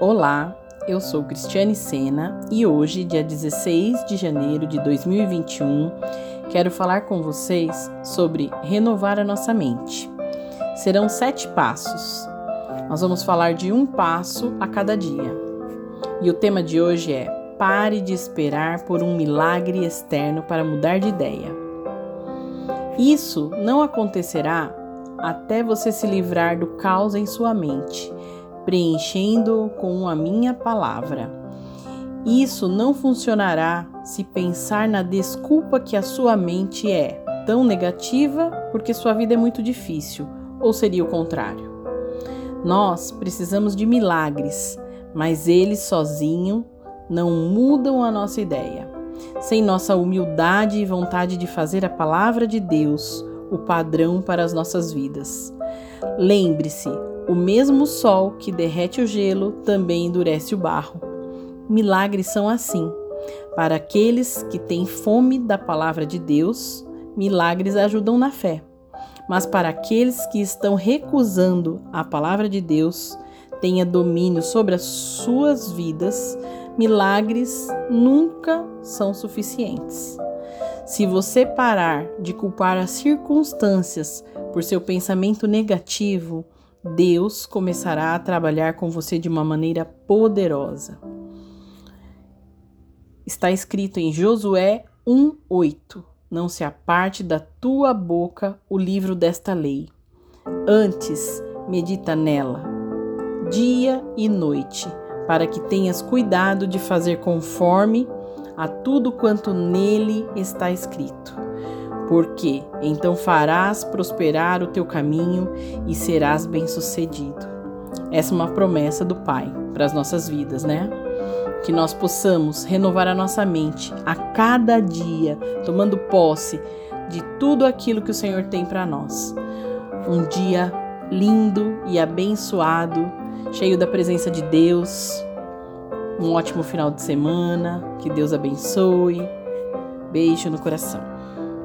Olá, eu sou Cristiane Sena e hoje, dia 16 de janeiro de 2021, quero falar com vocês sobre renovar a nossa mente. Serão sete passos. Nós vamos falar de um passo a cada dia. E o tema de hoje é Pare de esperar por um milagre externo para mudar de ideia. Isso não acontecerá até você se livrar do caos em sua mente preenchendo com a minha palavra. Isso não funcionará se pensar na desculpa que a sua mente é tão negativa porque sua vida é muito difícil, ou seria o contrário. Nós precisamos de milagres, mas eles sozinhos não mudam a nossa ideia. Sem nossa humildade e vontade de fazer a palavra de Deus o padrão para as nossas vidas. Lembre-se, o mesmo sol que derrete o gelo também endurece o barro. Milagres são assim. Para aqueles que têm fome da palavra de Deus, milagres ajudam na fé. Mas para aqueles que estão recusando a palavra de Deus, tenha domínio sobre as suas vidas, milagres nunca são suficientes. Se você parar de culpar as circunstâncias por seu pensamento negativo, Deus começará a trabalhar com você de uma maneira poderosa. Está escrito em Josué 1:8: Não se aparte da tua boca o livro desta lei. Antes, medita nela, dia e noite, para que tenhas cuidado de fazer conforme a tudo quanto nele está escrito porque então farás prosperar o teu caminho e serás bem-sucedido. Essa é uma promessa do Pai para as nossas vidas, né? Que nós possamos renovar a nossa mente a cada dia, tomando posse de tudo aquilo que o Senhor tem para nós. Um dia lindo e abençoado, cheio da presença de Deus. Um ótimo final de semana, que Deus abençoe. Beijo no coração.